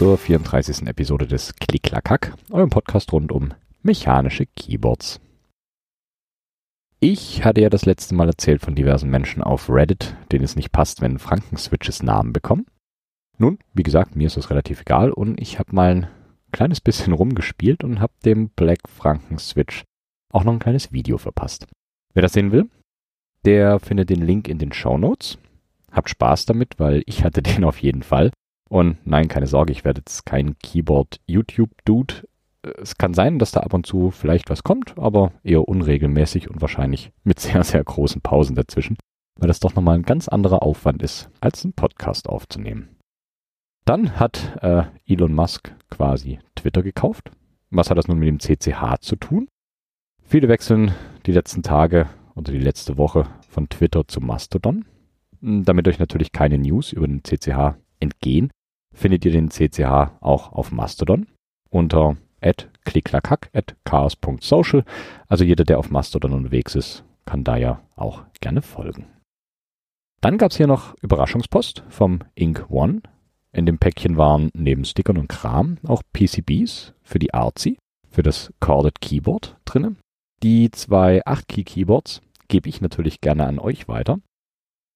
Zur 34. Episode des Klicklackhack, eurem Podcast rund um mechanische Keyboards. Ich hatte ja das letzte Mal erzählt von diversen Menschen auf Reddit, denen es nicht passt, wenn Frankenswitches Namen bekommen. Nun, wie gesagt, mir ist das relativ egal und ich habe mal ein kleines bisschen rumgespielt und habe dem Black Frankenswitch auch noch ein kleines Video verpasst. Wer das sehen will, der findet den Link in den Show Notes. Habt Spaß damit, weil ich hatte den auf jeden Fall. Und nein, keine Sorge, ich werde jetzt kein Keyboard-YouTube-Dude. Es kann sein, dass da ab und zu vielleicht was kommt, aber eher unregelmäßig und wahrscheinlich mit sehr, sehr großen Pausen dazwischen, weil das doch nochmal ein ganz anderer Aufwand ist, als einen Podcast aufzunehmen. Dann hat äh, Elon Musk quasi Twitter gekauft. Was hat das nun mit dem CCH zu tun? Viele wechseln die letzten Tage oder die letzte Woche von Twitter zu Mastodon. Damit euch natürlich keine News über den CCH entgehen, findet ihr den CCH auch auf Mastodon unter chaos.social. Also jeder, der auf Mastodon unterwegs ist, kann da ja auch gerne folgen. Dann gab es hier noch Überraschungspost vom Ink One. In dem Päckchen waren neben Stickern und Kram auch PCBs für die Artsy, für das Corded Keyboard drinne. Die zwei 8-Key-Keyboards gebe ich natürlich gerne an euch weiter.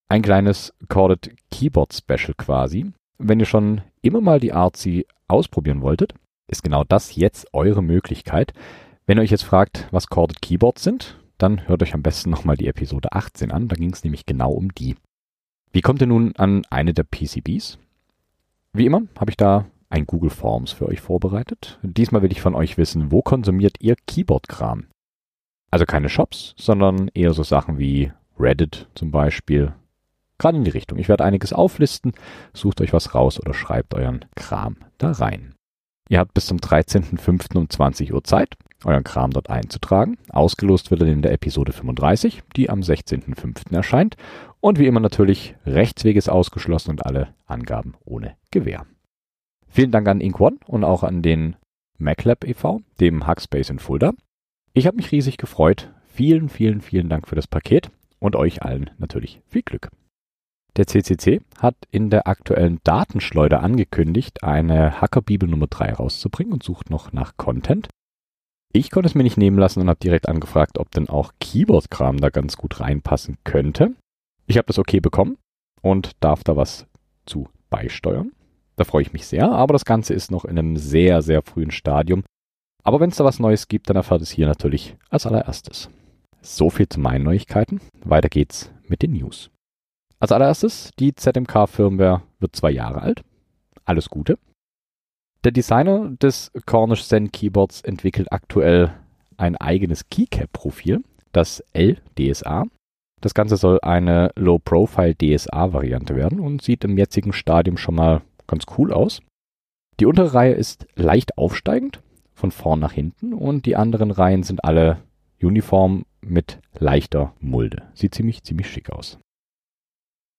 Ein kleines Corded Keyboard Special quasi. Wenn ihr schon immer mal die Artsy ausprobieren wolltet, ist genau das jetzt eure Möglichkeit. Wenn ihr euch jetzt fragt, was Corded Keyboards sind, dann hört euch am besten nochmal die Episode 18 an, da ging es nämlich genau um die. Wie kommt ihr nun an eine der PCBs? Wie immer habe ich da ein Google Forms für euch vorbereitet. Diesmal will ich von euch wissen, wo konsumiert ihr Keyboard-Kram? Also keine Shops, sondern eher so Sachen wie Reddit zum Beispiel, Gerade in die Richtung. Ich werde einiges auflisten. Sucht euch was raus oder schreibt euren Kram da rein. Ihr habt bis zum 13.05. um 20 Uhr Zeit, euren Kram dort einzutragen. Ausgelost wird er in der Episode 35, die am 16.05. erscheint. Und wie immer natürlich, Rechtsweg ist ausgeschlossen und alle Angaben ohne Gewähr. Vielen Dank an Ink und auch an den MacLab e.V., dem Hackspace in Fulda. Ich habe mich riesig gefreut. Vielen, vielen, vielen Dank für das Paket und euch allen natürlich viel Glück. Der CCC hat in der aktuellen Datenschleuder angekündigt, eine Hackerbibel Nummer 3 rauszubringen und sucht noch nach Content. Ich konnte es mir nicht nehmen lassen und habe direkt angefragt, ob denn auch Keyboard-Kram da ganz gut reinpassen könnte. Ich habe das okay bekommen und darf da was zu beisteuern. Da freue ich mich sehr, aber das Ganze ist noch in einem sehr, sehr frühen Stadium. Aber wenn es da was Neues gibt, dann erfahrt es hier natürlich als allererstes. So viel zu meinen Neuigkeiten. Weiter geht's mit den News. Als allererstes, die ZMK-Firmware wird zwei Jahre alt. Alles Gute. Der Designer des Cornish Zen Keyboards entwickelt aktuell ein eigenes Keycap-Profil, das LDSA. Das Ganze soll eine Low-Profile DSA-Variante werden und sieht im jetzigen Stadium schon mal ganz cool aus. Die untere Reihe ist leicht aufsteigend, von vorn nach hinten, und die anderen Reihen sind alle uniform mit leichter Mulde. Sieht ziemlich, ziemlich schick aus.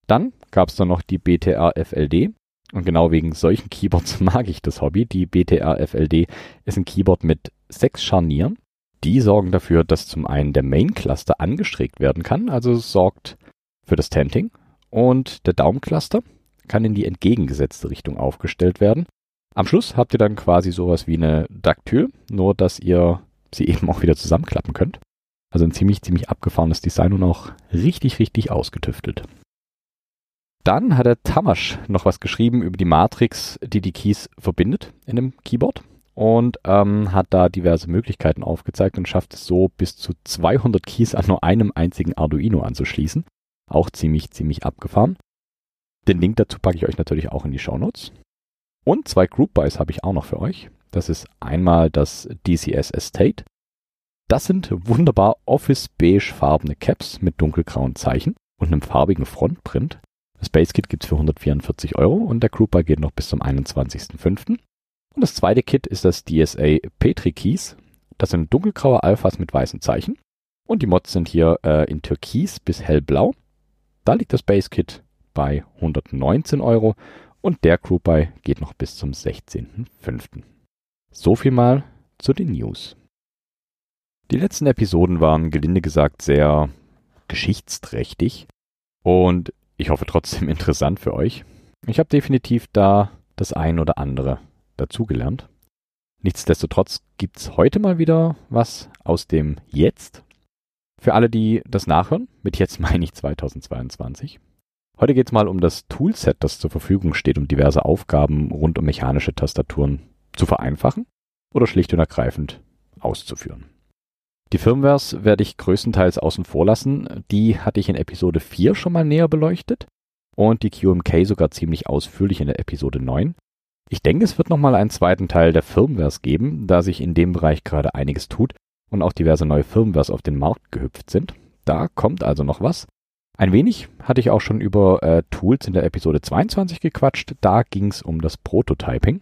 Dann gab es dann noch die BTR FLD. Und genau wegen solchen Keyboards mag ich das Hobby. Die BTR FLD ist ein Keyboard mit sechs Scharnieren. Die sorgen dafür, dass zum einen der Main Cluster angestreckt werden kann, also sorgt für das Tenting. Und der Daumencluster kann in die entgegengesetzte Richtung aufgestellt werden. Am Schluss habt ihr dann quasi sowas wie eine Daktyl, nur dass ihr sie eben auch wieder zusammenklappen könnt. Also ein ziemlich, ziemlich abgefahrenes Design und auch richtig, richtig ausgetüftelt. Dann hat der Tamasch noch was geschrieben über die Matrix, die die Keys verbindet in dem Keyboard und ähm, hat da diverse Möglichkeiten aufgezeigt und schafft es so, bis zu 200 Keys an nur einem einzigen Arduino anzuschließen. Auch ziemlich, ziemlich abgefahren. Den Link dazu packe ich euch natürlich auch in die Show Notes. Und zwei Group Buys habe ich auch noch für euch. Das ist einmal das DCS Estate. Das sind wunderbar Office-beige farbene Caps mit dunkelgrauen Zeichen und einem farbigen Frontprint. Das Base-Kit gibt es für 144 Euro und der Grouper geht noch bis zum 21.05. Und das zweite Kit ist das DSA Petri Keys. Das sind dunkelgraue Alphas mit weißen Zeichen. Und die Mods sind hier äh, in Türkis bis hellblau. Da liegt das Base-Kit bei 119 Euro und der Group geht noch bis zum 16.05. So viel mal zu den News. Die letzten Episoden waren gelinde gesagt sehr geschichtsträchtig und ich hoffe trotzdem interessant für euch. Ich habe definitiv da das ein oder andere dazugelernt. Nichtsdestotrotz gibt's heute mal wieder was aus dem Jetzt. Für alle, die das nachhören, mit jetzt meine ich 2022. Heute geht's mal um das Toolset, das zur Verfügung steht, um diverse Aufgaben rund um mechanische Tastaturen zu vereinfachen oder schlicht und ergreifend auszuführen. Die Firmwares werde ich größtenteils außen vor lassen. Die hatte ich in Episode 4 schon mal näher beleuchtet und die QMK sogar ziemlich ausführlich in der Episode 9. Ich denke, es wird nochmal einen zweiten Teil der Firmwares geben, da sich in dem Bereich gerade einiges tut und auch diverse neue Firmwares auf den Markt gehüpft sind. Da kommt also noch was. Ein wenig hatte ich auch schon über äh, Tools in der Episode 22 gequatscht. Da ging es um das Prototyping.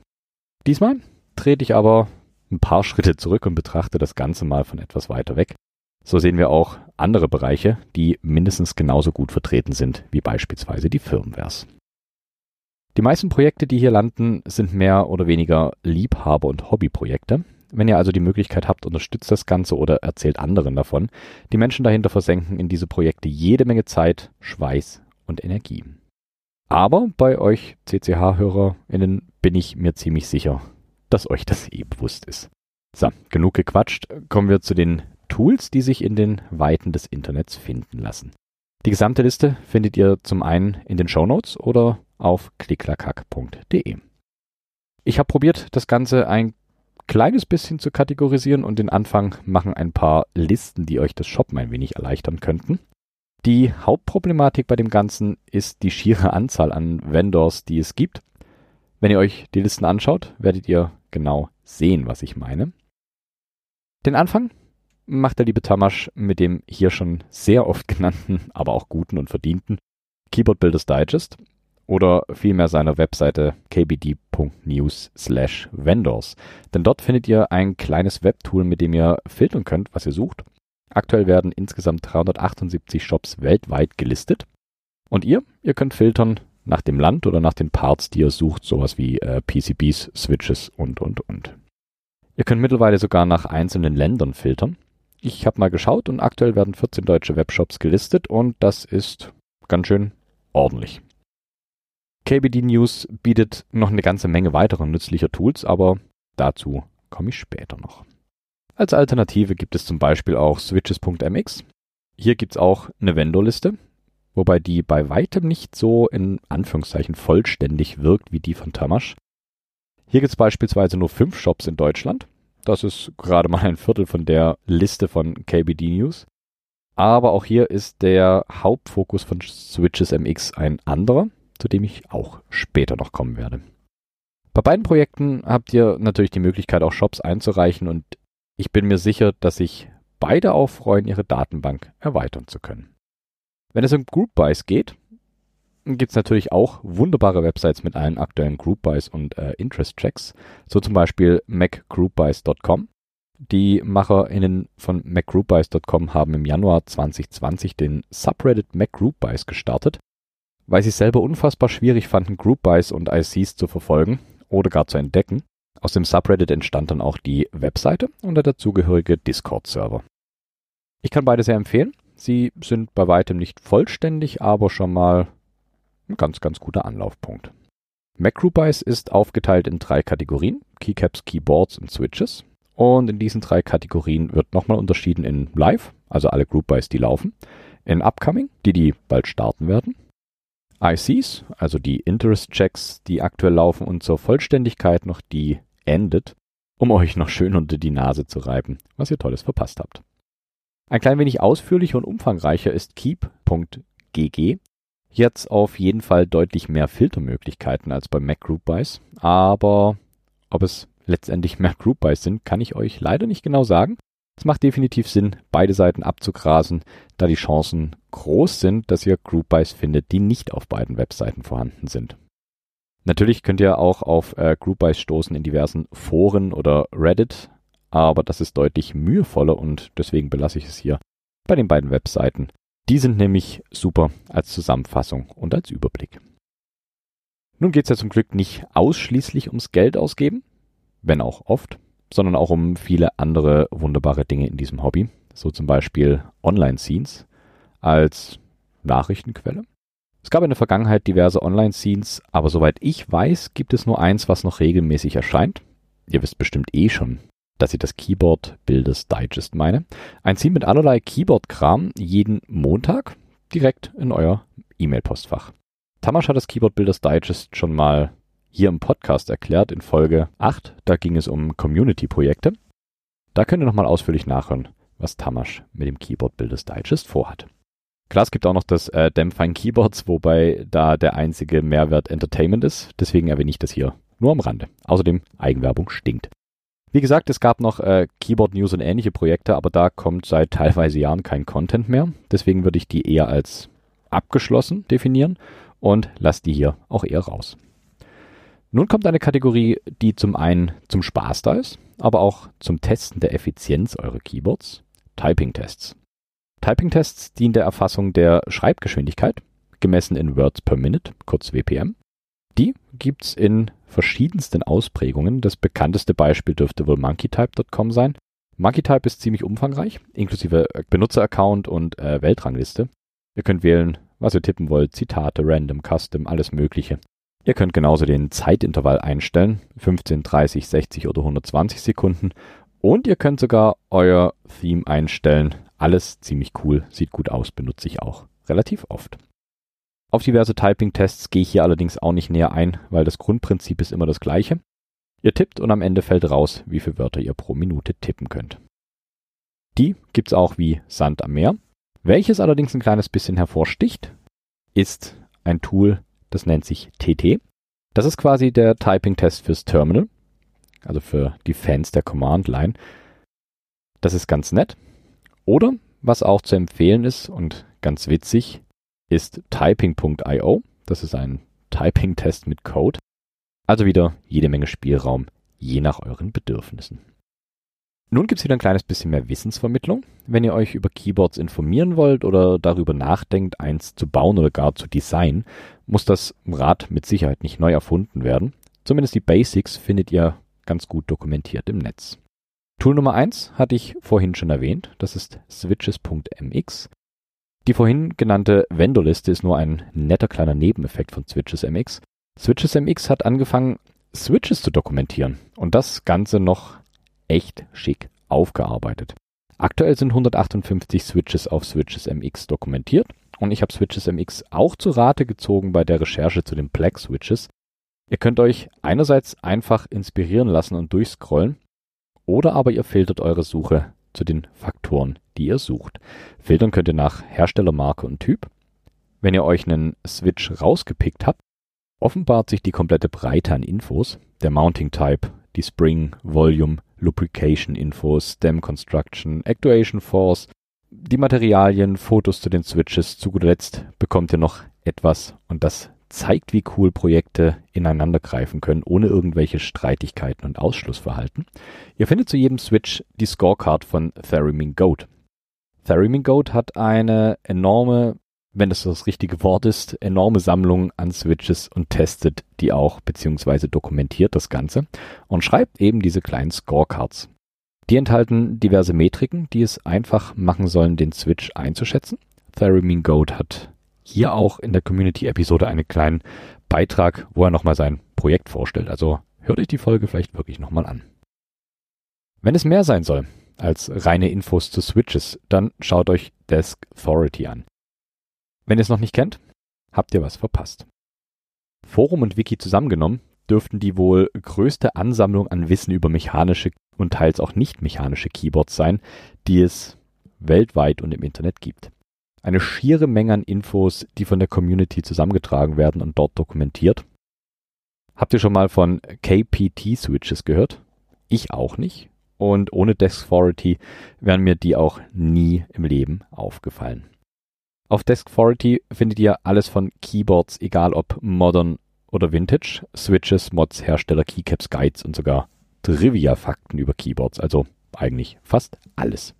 Diesmal trete ich aber ein paar Schritte zurück und betrachte das Ganze mal von etwas weiter weg. So sehen wir auch andere Bereiche, die mindestens genauso gut vertreten sind wie beispielsweise die Firmwares. Die meisten Projekte, die hier landen, sind mehr oder weniger Liebhaber- und Hobbyprojekte. Wenn ihr also die Möglichkeit habt, unterstützt das Ganze oder erzählt anderen davon. Die Menschen dahinter versenken in diese Projekte jede Menge Zeit, Schweiß und Energie. Aber bei euch CCH-HörerInnen bin ich mir ziemlich sicher, dass euch das eh bewusst ist. So, genug gequatscht. Kommen wir zu den Tools, die sich in den Weiten des Internets finden lassen. Die gesamte Liste findet ihr zum einen in den Show Notes oder auf klicklackhack.de. Ich habe probiert, das Ganze ein kleines bisschen zu kategorisieren und den Anfang machen ein paar Listen, die euch das Shoppen ein wenig erleichtern könnten. Die Hauptproblematik bei dem Ganzen ist die schiere Anzahl an Vendors, die es gibt. Wenn ihr euch die Listen anschaut, werdet ihr genau sehen, was ich meine. Den Anfang macht der liebe Tamasch mit dem hier schon sehr oft genannten, aber auch guten und verdienten Keyboard Builders Digest oder vielmehr seiner Webseite kbd.news slash vendors. Denn dort findet ihr ein kleines Webtool, mit dem ihr filtern könnt, was ihr sucht. Aktuell werden insgesamt 378 Shops weltweit gelistet. Und ihr, ihr könnt filtern nach dem Land oder nach den Parts, die ihr sucht, sowas wie äh, PCBs, Switches und, und, und. Ihr könnt mittlerweile sogar nach einzelnen Ländern filtern. Ich habe mal geschaut und aktuell werden 14 deutsche Webshops gelistet und das ist ganz schön ordentlich. KBD News bietet noch eine ganze Menge weiterer nützlicher Tools, aber dazu komme ich später noch. Als Alternative gibt es zum Beispiel auch switches.mx. Hier gibt es auch eine Vendorliste, wobei die bei weitem nicht so in Anführungszeichen vollständig wirkt wie die von Tamasch. Hier gibt es beispielsweise nur fünf Shops in Deutschland. Das ist gerade mal ein Viertel von der Liste von KBD News. Aber auch hier ist der Hauptfokus von Switches MX ein anderer zu dem ich auch später noch kommen werde. Bei beiden Projekten habt ihr natürlich die Möglichkeit, auch Shops einzureichen und ich bin mir sicher, dass sich beide auch freuen, ihre Datenbank erweitern zu können. Wenn es um Group Buys geht, gibt es natürlich auch wunderbare Websites mit allen aktuellen Group Buys und äh, Interest Checks, so zum Beispiel macgroupbuys.com. Die MacherInnen von macgroupbuys.com haben im Januar 2020 den Subreddit MacGroupBuys gestartet weil sie es selber unfassbar schwierig fanden, Group Buys und ICs zu verfolgen oder gar zu entdecken. Aus dem Subreddit entstand dann auch die Webseite und der dazugehörige Discord-Server. Ich kann beide sehr empfehlen. Sie sind bei weitem nicht vollständig, aber schon mal ein ganz, ganz guter Anlaufpunkt. MacGroupies ist aufgeteilt in drei Kategorien: Keycaps, Keyboards und Switches. Und in diesen drei Kategorien wird nochmal unterschieden in Live, also alle Groupies, die laufen, in Upcoming, die die bald starten werden, ICs, also die Interest-Checks, die aktuell laufen und zur Vollständigkeit noch die Ended, um euch noch schön unter die Nase zu reiben, was ihr Tolles verpasst habt. Ein klein wenig ausführlicher und umfangreicher ist Keep.gg. Jetzt auf jeden Fall deutlich mehr Filtermöglichkeiten als bei Mac Group Buys, aber ob es letztendlich mehr Group Buys sind, kann ich euch leider nicht genau sagen. Es macht definitiv Sinn, beide Seiten abzugrasen, da die Chancen groß sind, dass ihr Group Buys findet, die nicht auf beiden Webseiten vorhanden sind. Natürlich könnt ihr auch auf äh, Group Buys stoßen in diversen Foren oder Reddit, aber das ist deutlich mühevoller und deswegen belasse ich es hier bei den beiden Webseiten. Die sind nämlich super als Zusammenfassung und als Überblick. Nun geht es ja zum Glück nicht ausschließlich ums Geld ausgeben, wenn auch oft sondern auch um viele andere wunderbare Dinge in diesem Hobby. So zum Beispiel Online-Scenes als Nachrichtenquelle Es gab in der Vergangenheit diverse Online-Scenes, aber soweit ich weiß, gibt es nur eins, was noch regelmäßig erscheint. Ihr wisst bestimmt eh schon, dass ich das Keyboard Builders Digest meine. Ein Scene mit allerlei Keyboard-Kram jeden Montag direkt in euer E-Mail-Postfach. Tamasch hat das Keyboard Builders Digest schon mal hier im Podcast erklärt in Folge 8. Da ging es um Community-Projekte. Da könnt ihr nochmal ausführlich nachhören, was Tamasch mit dem Keyboard Builders Digest vorhat. Klar, es gibt auch noch das äh, Damn Keyboards, wobei da der einzige Mehrwert Entertainment ist. Deswegen erwähne ich das hier nur am Rande. Außerdem, Eigenwerbung stinkt. Wie gesagt, es gab noch äh, Keyboard News und ähnliche Projekte, aber da kommt seit teilweise Jahren kein Content mehr. Deswegen würde ich die eher als abgeschlossen definieren und lasse die hier auch eher raus. Nun kommt eine Kategorie, die zum einen zum Spaß da ist, aber auch zum Testen der Effizienz eurer Keyboards. Typing-Tests. Typing-Tests dienen der Erfassung der Schreibgeschwindigkeit, gemessen in Words per Minute, kurz WPM. Die gibt's in verschiedensten Ausprägungen. Das bekannteste Beispiel dürfte wohl monkeytype.com sein. Monkeytype ist ziemlich umfangreich, inklusive Benutzeraccount und äh, Weltrangliste. Ihr könnt wählen, was ihr tippen wollt, Zitate, Random, Custom, alles Mögliche. Ihr könnt genauso den Zeitintervall einstellen, 15, 30, 60 oder 120 Sekunden. Und ihr könnt sogar euer Theme einstellen, alles ziemlich cool, sieht gut aus, benutze ich auch relativ oft. Auf diverse Typing-Tests gehe ich hier allerdings auch nicht näher ein, weil das Grundprinzip ist immer das gleiche. Ihr tippt und am Ende fällt raus, wie viele Wörter ihr pro Minute tippen könnt. Die gibt's auch wie Sand am Meer. Welches allerdings ein kleines bisschen hervorsticht, ist ein Tool, das nennt sich TT. Das ist quasi der Typing-Test fürs Terminal, also für die Fans der Command Line. Das ist ganz nett. Oder, was auch zu empfehlen ist und ganz witzig, ist typing.io. Das ist ein Typing-Test mit Code. Also wieder jede Menge Spielraum, je nach euren Bedürfnissen. Nun gibt es wieder ein kleines bisschen mehr Wissensvermittlung. Wenn ihr euch über Keyboards informieren wollt oder darüber nachdenkt, eins zu bauen oder gar zu designen, muss das Rad mit Sicherheit nicht neu erfunden werden. Zumindest die Basics findet ihr ganz gut dokumentiert im Netz. Tool Nummer eins hatte ich vorhin schon erwähnt, das ist switches.mx. Die vorhin genannte Vendorliste ist nur ein netter kleiner Nebeneffekt von Switches.mx. Switches.mx hat angefangen, Switches zu dokumentieren und das Ganze noch echt schick aufgearbeitet. Aktuell sind 158 Switches auf Switches.mx dokumentiert und ich habe Switches.mx auch zu Rate gezogen bei der Recherche zu den Plex Switches. Ihr könnt euch einerseits einfach inspirieren lassen und durchscrollen oder aber ihr filtert eure Suche zu den Faktoren, die ihr sucht. Filtern könnt ihr nach Herstellermarke und Typ. Wenn ihr euch einen Switch rausgepickt habt, offenbart sich die komplette Breite an Infos, der Mounting Type, die Spring, Volume, Lubrication Infos, Stem Construction, Actuation Force, die Materialien, Fotos zu den Switches. Zu guter Letzt bekommt ihr noch etwas und das zeigt, wie cool Projekte ineinander greifen können, ohne irgendwelche Streitigkeiten und Ausschlussverhalten. Ihr findet zu jedem Switch die Scorecard von Theremin Goat. Theremin Goat hat eine enorme, wenn das das richtige Wort ist, enorme Sammlung an Switches und testet die auch, beziehungsweise dokumentiert das Ganze und schreibt eben diese kleinen Scorecards. Die enthalten diverse Metriken, die es einfach machen sollen, den Switch einzuschätzen. Theremin Goat hat hier auch in der Community-Episode einen kleinen Beitrag, wo er nochmal sein Projekt vorstellt. Also hört euch die Folge vielleicht wirklich nochmal an. Wenn es mehr sein soll als reine Infos zu Switches, dann schaut euch Desk Authority an. Wenn ihr es noch nicht kennt, habt ihr was verpasst. Forum und Wiki zusammengenommen dürften die wohl größte Ansammlung an Wissen über mechanische und teils auch nicht mechanische Keyboards sein, die es weltweit und im Internet gibt eine schiere Menge an Infos, die von der Community zusammengetragen werden und dort dokumentiert. Habt ihr schon mal von KPT-Switches gehört? Ich auch nicht. Und ohne Deskfority wären mir die auch nie im Leben aufgefallen. Auf Deskfority findet ihr alles von Keyboards, egal ob modern oder vintage, Switches, Mods, Hersteller, Keycaps, Guides und sogar Trivia-Fakten über Keyboards, also eigentlich fast alles.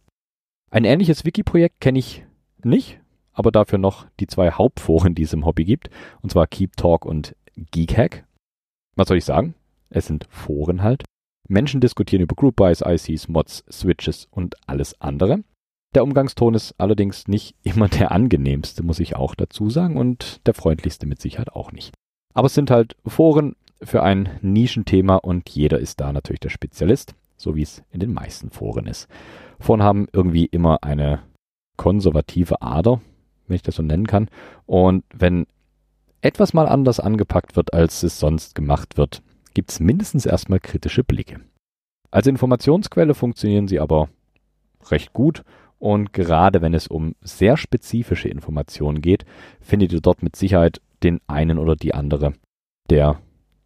Ein ähnliches Wiki-Projekt kenne ich nicht, aber dafür noch die zwei Hauptforen, die es im Hobby gibt, und zwar Keep Talk und Geekhack. Was soll ich sagen? Es sind Foren halt. Menschen diskutieren über Group Buys, ICs, Mods, Switches und alles andere. Der Umgangston ist allerdings nicht immer der angenehmste, muss ich auch dazu sagen, und der freundlichste mit Sicherheit auch nicht. Aber es sind halt Foren für ein Nischenthema und jeder ist da natürlich der Spezialist, so wie es in den meisten Foren ist. Foren haben irgendwie immer eine konservative Ader, wenn ich das so nennen kann. Und wenn etwas mal anders angepackt wird, als es sonst gemacht wird, gibt es mindestens erstmal kritische Blicke. Als Informationsquelle funktionieren sie aber recht gut und gerade wenn es um sehr spezifische Informationen geht, findet ihr dort mit Sicherheit den einen oder die andere, der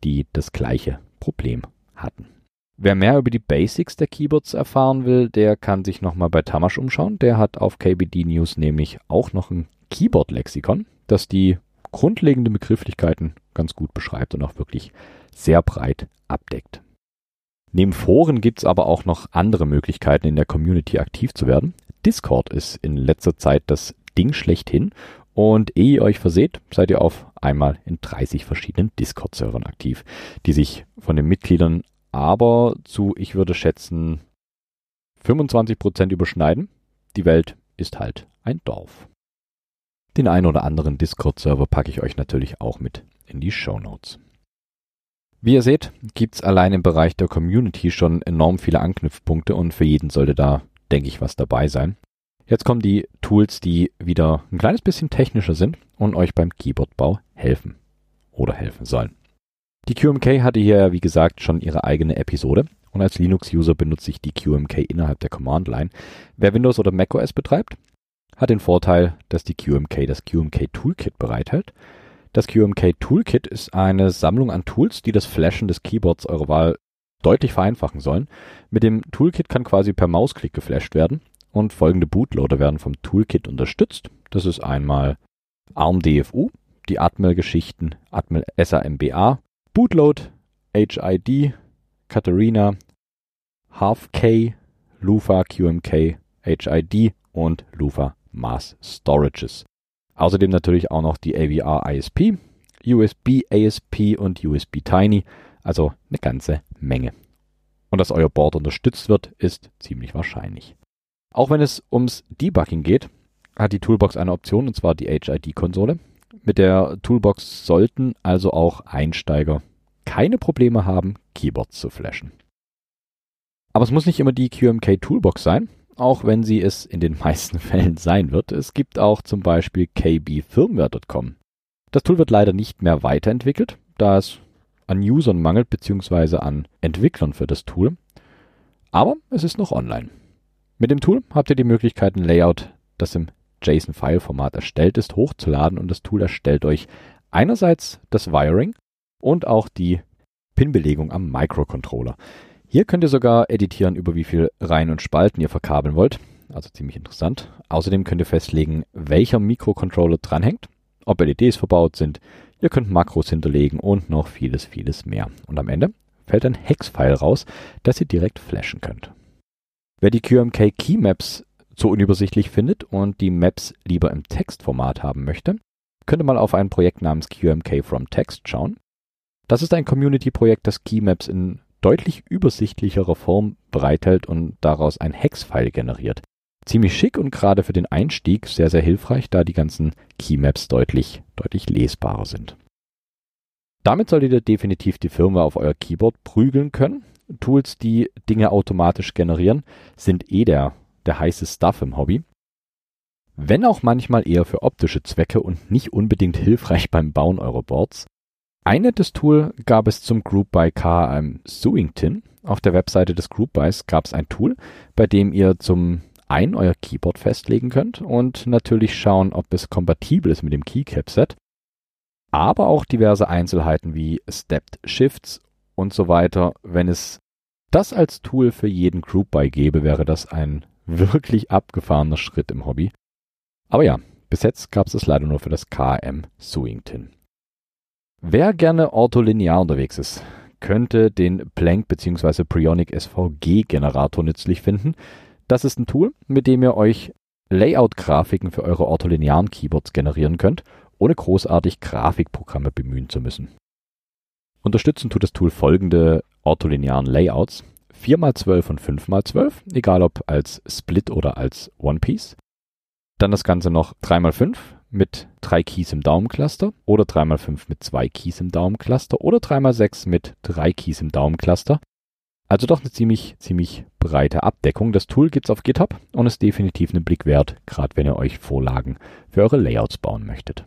die das gleiche Problem hatten. Wer mehr über die Basics der Keyboards erfahren will, der kann sich nochmal bei Tamasch umschauen. Der hat auf KBD News nämlich auch noch ein Keyboard-Lexikon, das die grundlegenden Begrifflichkeiten ganz gut beschreibt und auch wirklich sehr breit abdeckt. Neben Foren gibt es aber auch noch andere Möglichkeiten, in der Community aktiv zu werden. Discord ist in letzter Zeit das Ding schlechthin und ehe ihr euch verseht, seid ihr auf einmal in 30 verschiedenen Discord-Servern aktiv, die sich von den Mitgliedern aber zu, ich würde schätzen, 25% überschneiden. Die Welt ist halt ein Dorf. Den einen oder anderen Discord-Server packe ich euch natürlich auch mit in die Show Notes. Wie ihr seht, gibt's allein im Bereich der Community schon enorm viele Anknüpfpunkte und für jeden sollte da, denke ich, was dabei sein. Jetzt kommen die Tools, die wieder ein kleines bisschen technischer sind und euch beim Keyboardbau helfen oder helfen sollen. Die QMK hatte hier ja wie gesagt schon ihre eigene Episode und als Linux-User benutze ich die QMK innerhalb der Command-Line. Wer Windows oder macOS betreibt, hat den Vorteil, dass die QMK das QMK Toolkit bereithält. Das QMK Toolkit ist eine Sammlung an Tools, die das Flashen des Keyboards eurer Wahl deutlich vereinfachen sollen. Mit dem Toolkit kann quasi per Mausklick geflasht werden und folgende Bootloader werden vom Toolkit unterstützt. Das ist einmal ARM DFU, die Atmel-Geschichten, Atmel SAMBA, Bootload, HID, Katarina, Half-K, Lufa QMK, HID und Lufa Mass Storages. Außerdem natürlich auch noch die AVR ISP, USB ASP und USB Tiny, also eine ganze Menge. Und dass euer Board unterstützt wird, ist ziemlich wahrscheinlich. Auch wenn es ums Debugging geht, hat die Toolbox eine Option, und zwar die HID-Konsole. Mit der Toolbox sollten also auch Einsteiger keine Probleme haben, Keyboards zu flashen. Aber es muss nicht immer die QMK Toolbox sein auch wenn sie es in den meisten Fällen sein wird. Es gibt auch zum Beispiel kbfirmware.com. Das Tool wird leider nicht mehr weiterentwickelt, da es an Usern mangelt bzw. an Entwicklern für das Tool. Aber es ist noch online. Mit dem Tool habt ihr die Möglichkeit, ein Layout, das im JSON-File-Format erstellt ist, hochzuladen und das Tool erstellt euch einerseits das Wiring und auch die Pin-Belegung am Microcontroller. Hier könnt ihr sogar editieren, über wie viel Reihen und Spalten ihr verkabeln wollt. Also ziemlich interessant. Außerdem könnt ihr festlegen, welcher Mikrocontroller dranhängt, ob LEDs verbaut sind. Ihr könnt Makros hinterlegen und noch vieles, vieles mehr. Und am Ende fällt ein Hex-File raus, das ihr direkt flashen könnt. Wer die QMK Keymaps zu unübersichtlich findet und die Maps lieber im Textformat haben möchte, könnte mal auf ein Projekt namens QMK from Text schauen. Das ist ein Community-Projekt, das Keymaps in deutlich übersichtlicherer Form bereithält und daraus ein Hex-File generiert. Ziemlich schick und gerade für den Einstieg sehr, sehr hilfreich, da die ganzen Keymaps deutlich, deutlich lesbarer sind. Damit solltet ihr definitiv die Firma auf euer Keyboard prügeln können. Tools, die Dinge automatisch generieren, sind eh der, der heiße Stuff im Hobby. Wenn auch manchmal eher für optische Zwecke und nicht unbedingt hilfreich beim Bauen eurer Boards. Ein nettes Tool gab es zum Group by KM Sewington. Auf der Webseite des Group Bys gab es ein Tool, bei dem ihr zum einen euer Keyboard festlegen könnt und natürlich schauen, ob es kompatibel ist mit dem Keycap-Set, aber auch diverse Einzelheiten wie Stepped Shifts und so weiter. Wenn es das als Tool für jeden Group By gäbe, wäre das ein wirklich abgefahrener Schritt im Hobby. Aber ja, bis jetzt gab es es leider nur für das KM Sewington. Wer gerne ortholinear unterwegs ist, könnte den Planck bzw. Prionic SVG Generator nützlich finden. Das ist ein Tool, mit dem ihr euch Layout-Grafiken für eure ortholinearen Keyboards generieren könnt, ohne großartig Grafikprogramme bemühen zu müssen. Unterstützen tut das Tool folgende ortholinearen Layouts. 4x12 und 5x12, egal ob als Split oder als One Piece. Dann das Ganze noch 3x5 mit 3 Keys im Daumencluster oder 3x5 mit 2 Keys im Daumencluster oder 3x6 mit 3 Keys im Daumencluster. Also doch eine ziemlich, ziemlich breite Abdeckung. Das Tool gibt's auf GitHub und ist definitiv einen Blick wert, gerade wenn ihr euch Vorlagen für eure Layouts bauen möchtet.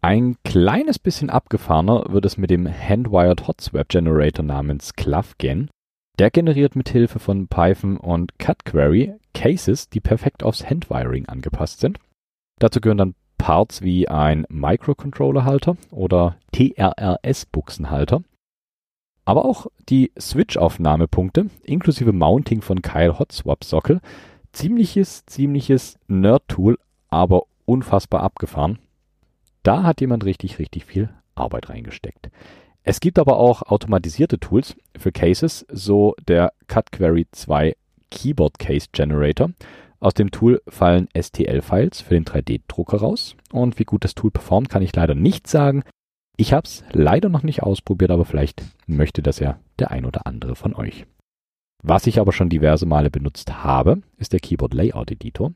Ein kleines bisschen abgefahrener wird es mit dem Handwired Hotswap Generator namens Clavgen. Der generiert mit Hilfe von Python und CutQuery Cases, die perfekt aufs Handwiring angepasst sind. Dazu gehören dann Parts wie ein Microcontroller-Halter oder TRRS-Buchsenhalter aber auch die Switch-Aufnahmepunkte inklusive Mounting von Kyle Hotswap Sockel. Ziemliches, ziemliches Nerd-Tool, aber unfassbar abgefahren. Da hat jemand richtig, richtig viel Arbeit reingesteckt. Es gibt aber auch automatisierte Tools für Cases, so der CutQuery 2 Keyboard Case Generator. Aus dem Tool fallen STL-Files für den 3D-Drucker raus. Und wie gut das Tool performt, kann ich leider nicht sagen. Ich habe es leider noch nicht ausprobiert, aber vielleicht möchte das ja der ein oder andere von euch. Was ich aber schon diverse Male benutzt habe, ist der Keyboard Layout Editor.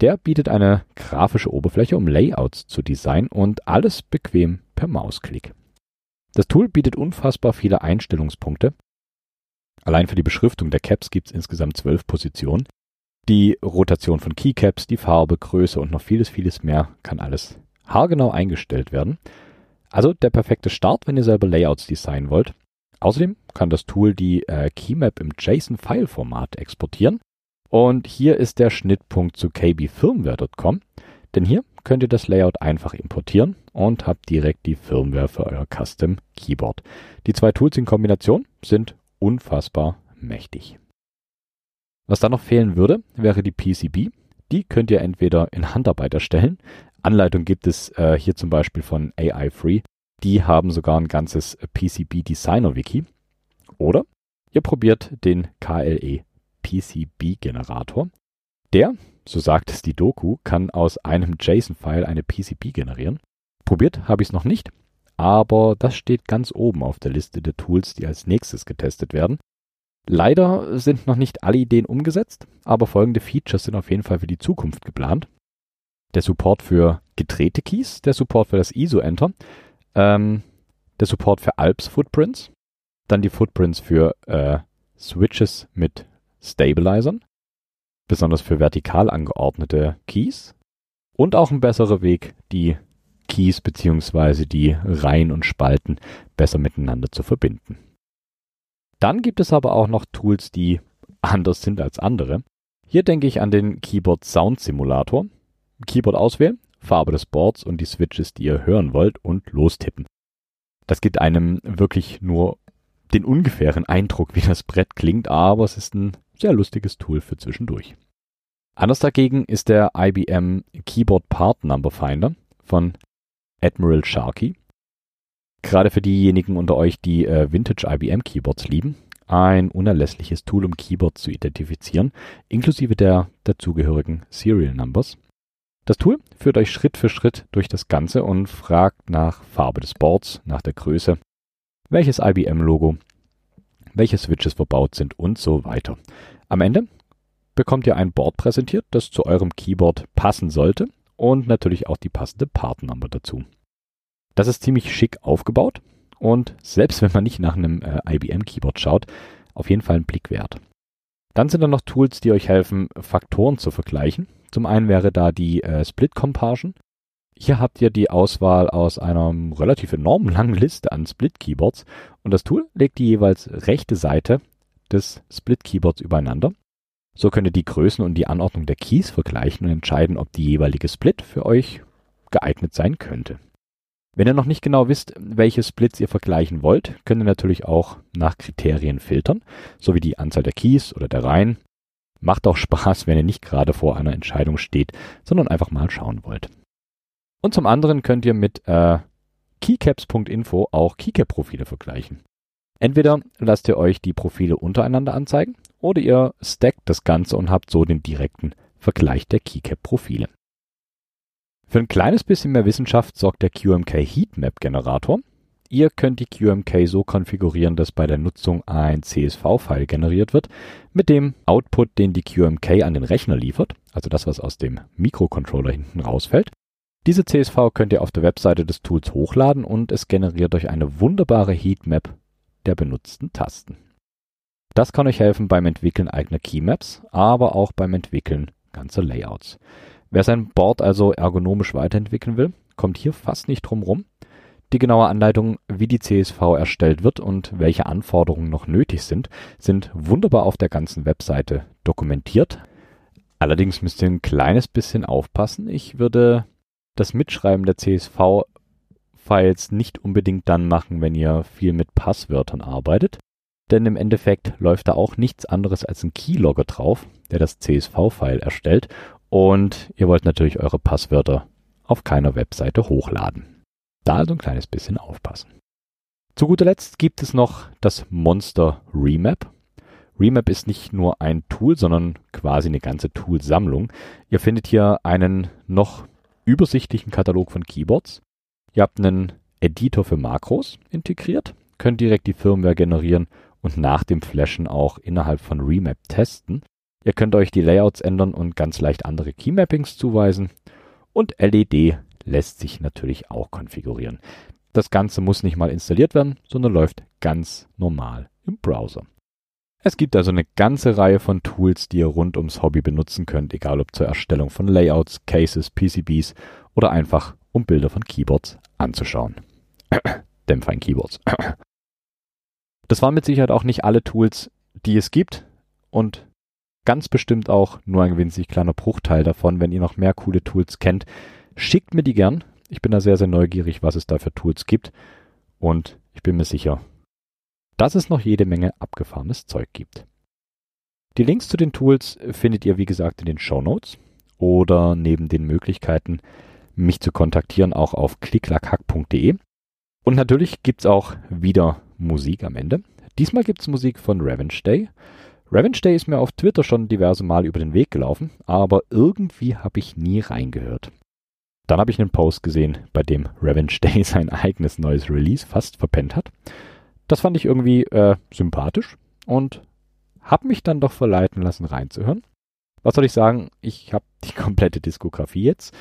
Der bietet eine grafische Oberfläche, um Layouts zu designen und alles bequem per Mausklick. Das Tool bietet unfassbar viele Einstellungspunkte. Allein für die Beschriftung der Caps gibt es insgesamt zwölf Positionen. Die Rotation von Keycaps, die Farbe, Größe und noch vieles, vieles mehr kann alles haargenau eingestellt werden. Also der perfekte Start, wenn ihr selber Layouts designen wollt. Außerdem kann das Tool die äh, Keymap im JSON-File-Format exportieren. Und hier ist der Schnittpunkt zu kbfirmware.com, denn hier könnt ihr das Layout einfach importieren und habt direkt die Firmware für euer Custom Keyboard. Die zwei Tools in Kombination sind unfassbar mächtig. Was da noch fehlen würde, wäre die PCB. Die könnt ihr entweder in Handarbeit erstellen, Anleitung gibt es äh, hier zum Beispiel von AI Free. Die haben sogar ein ganzes PCB Designer Wiki. Oder ihr probiert den KLE PCB Generator. Der, so sagt es die Doku, kann aus einem JSON-File eine PCB generieren. Probiert habe ich es noch nicht, aber das steht ganz oben auf der Liste der Tools, die als nächstes getestet werden. Leider sind noch nicht alle Ideen umgesetzt, aber folgende Features sind auf jeden Fall für die Zukunft geplant der Support für gedrehte Keys, der Support für das ISO-Enter, ähm, der Support für Alps-Footprints, dann die Footprints für äh, Switches mit Stabilizern, besonders für vertikal angeordnete Keys und auch ein besserer Weg, die Keys bzw. die Reihen und Spalten besser miteinander zu verbinden. Dann gibt es aber auch noch Tools, die anders sind als andere. Hier denke ich an den Keyboard Sound Simulator, Keyboard auswählen, Farbe des Boards und die Switches, die ihr hören wollt und lostippen. Das gibt einem wirklich nur den ungefähren Eindruck, wie das Brett klingt, aber es ist ein sehr lustiges Tool für zwischendurch. Anders dagegen ist der IBM Keyboard Part Number Finder von Admiral Sharkey. Gerade für diejenigen unter euch, die äh, Vintage IBM Keyboards lieben, ein unerlässliches Tool, um Keyboards zu identifizieren, inklusive der dazugehörigen Serial Numbers. Das Tool führt euch Schritt für Schritt durch das Ganze und fragt nach Farbe des Boards, nach der Größe, welches IBM-Logo, welche Switches verbaut sind und so weiter. Am Ende bekommt ihr ein Board präsentiert, das zu eurem Keyboard passen sollte und natürlich auch die passende Part-Number dazu. Das ist ziemlich schick aufgebaut und selbst wenn man nicht nach einem äh, IBM-Keyboard schaut, auf jeden Fall einen Blick wert. Dann sind da noch Tools, die euch helfen, Faktoren zu vergleichen. Zum einen wäre da die äh, Split Comparison. Hier habt ihr die Auswahl aus einer relativ enorm langen Liste an Split Keyboards und das Tool legt die jeweils rechte Seite des Split Keyboards übereinander. So könnt ihr die Größen und die Anordnung der Keys vergleichen und entscheiden, ob die jeweilige Split für euch geeignet sein könnte. Wenn ihr noch nicht genau wisst, welche Splits ihr vergleichen wollt, könnt ihr natürlich auch nach Kriterien filtern, so wie die Anzahl der Keys oder der Reihen Macht auch Spaß, wenn ihr nicht gerade vor einer Entscheidung steht, sondern einfach mal schauen wollt. Und zum anderen könnt ihr mit äh, keycaps.info auch Keycap-Profile vergleichen. Entweder lasst ihr euch die Profile untereinander anzeigen oder ihr stackt das Ganze und habt so den direkten Vergleich der Keycap-Profile. Für ein kleines bisschen mehr Wissenschaft sorgt der QMK Heatmap Generator. Ihr könnt die QMK so konfigurieren, dass bei der Nutzung ein CSV-File generiert wird, mit dem Output, den die QMK an den Rechner liefert, also das, was aus dem Mikrocontroller hinten rausfällt. Diese CSV könnt ihr auf der Webseite des Tools hochladen und es generiert euch eine wunderbare Heatmap der benutzten Tasten. Das kann euch helfen beim Entwickeln eigener Keymaps, aber auch beim Entwickeln ganzer Layouts. Wer sein Board also ergonomisch weiterentwickeln will, kommt hier fast nicht drum rum. Die genaue Anleitung, wie die CSV erstellt wird und welche Anforderungen noch nötig sind, sind wunderbar auf der ganzen Webseite dokumentiert. Allerdings müsst ihr ein kleines bisschen aufpassen. Ich würde das Mitschreiben der CSV-Files nicht unbedingt dann machen, wenn ihr viel mit Passwörtern arbeitet. Denn im Endeffekt läuft da auch nichts anderes als ein Keylogger drauf, der das CSV-File erstellt. Und ihr wollt natürlich eure Passwörter auf keiner Webseite hochladen. Da also ein kleines bisschen aufpassen. Zu guter Letzt gibt es noch das Monster Remap. Remap ist nicht nur ein Tool, sondern quasi eine ganze Toolsammlung. Ihr findet hier einen noch übersichtlichen Katalog von Keyboards. Ihr habt einen Editor für Makros integriert, könnt direkt die Firmware generieren und nach dem Flashen auch innerhalb von Remap testen. Ihr könnt euch die Layouts ändern und ganz leicht andere Keymappings zuweisen. Und LED lässt sich natürlich auch konfigurieren. Das Ganze muss nicht mal installiert werden, sondern läuft ganz normal im Browser. Es gibt also eine ganze Reihe von Tools, die ihr rund ums Hobby benutzen könnt, egal ob zur Erstellung von Layouts, Cases, PCBs oder einfach um Bilder von Keyboards anzuschauen. Dämpfer Keyboards. Das waren mit Sicherheit auch nicht alle Tools, die es gibt und ganz bestimmt auch nur ein winzig kleiner Bruchteil davon. Wenn ihr noch mehr coole Tools kennt, schickt mir die gern. Ich bin da sehr, sehr neugierig, was es da für Tools gibt und ich bin mir sicher, dass es noch jede Menge abgefahrenes Zeug gibt. Die Links zu den Tools findet ihr, wie gesagt, in den Show Notes oder neben den Möglichkeiten, mich zu kontaktieren, auch auf klicklackhack.de. Und natürlich gibt's auch wieder Musik am Ende. Diesmal gibt's Musik von Revenge Day. Revenge Day ist mir auf Twitter schon diverse Mal über den Weg gelaufen, aber irgendwie habe ich nie reingehört. Dann habe ich einen Post gesehen, bei dem Revenge Day sein eigenes neues Release fast verpennt hat. Das fand ich irgendwie äh, sympathisch und habe mich dann doch verleiten lassen, reinzuhören. Was soll ich sagen? Ich habe die komplette Diskografie jetzt.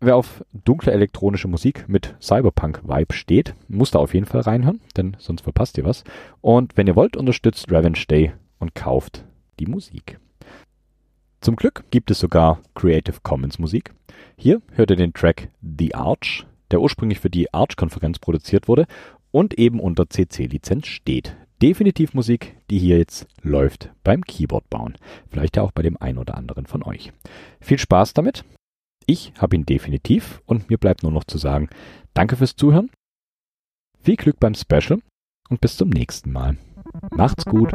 Wer auf dunkle elektronische Musik mit Cyberpunk-Vibe steht, muss da auf jeden Fall reinhören, denn sonst verpasst ihr was. Und wenn ihr wollt, unterstützt Revenge Day und kauft die Musik. Zum Glück gibt es sogar Creative Commons Musik. Hier hört ihr den Track The Arch, der ursprünglich für die Arch-Konferenz produziert wurde und eben unter CC-Lizenz steht. Definitiv Musik, die hier jetzt läuft beim Keyboard bauen. Vielleicht ja auch bei dem einen oder anderen von euch. Viel Spaß damit. Ich habe ihn definitiv und mir bleibt nur noch zu sagen, danke fürs Zuhören, viel Glück beim Special und bis zum nächsten Mal. Macht's gut.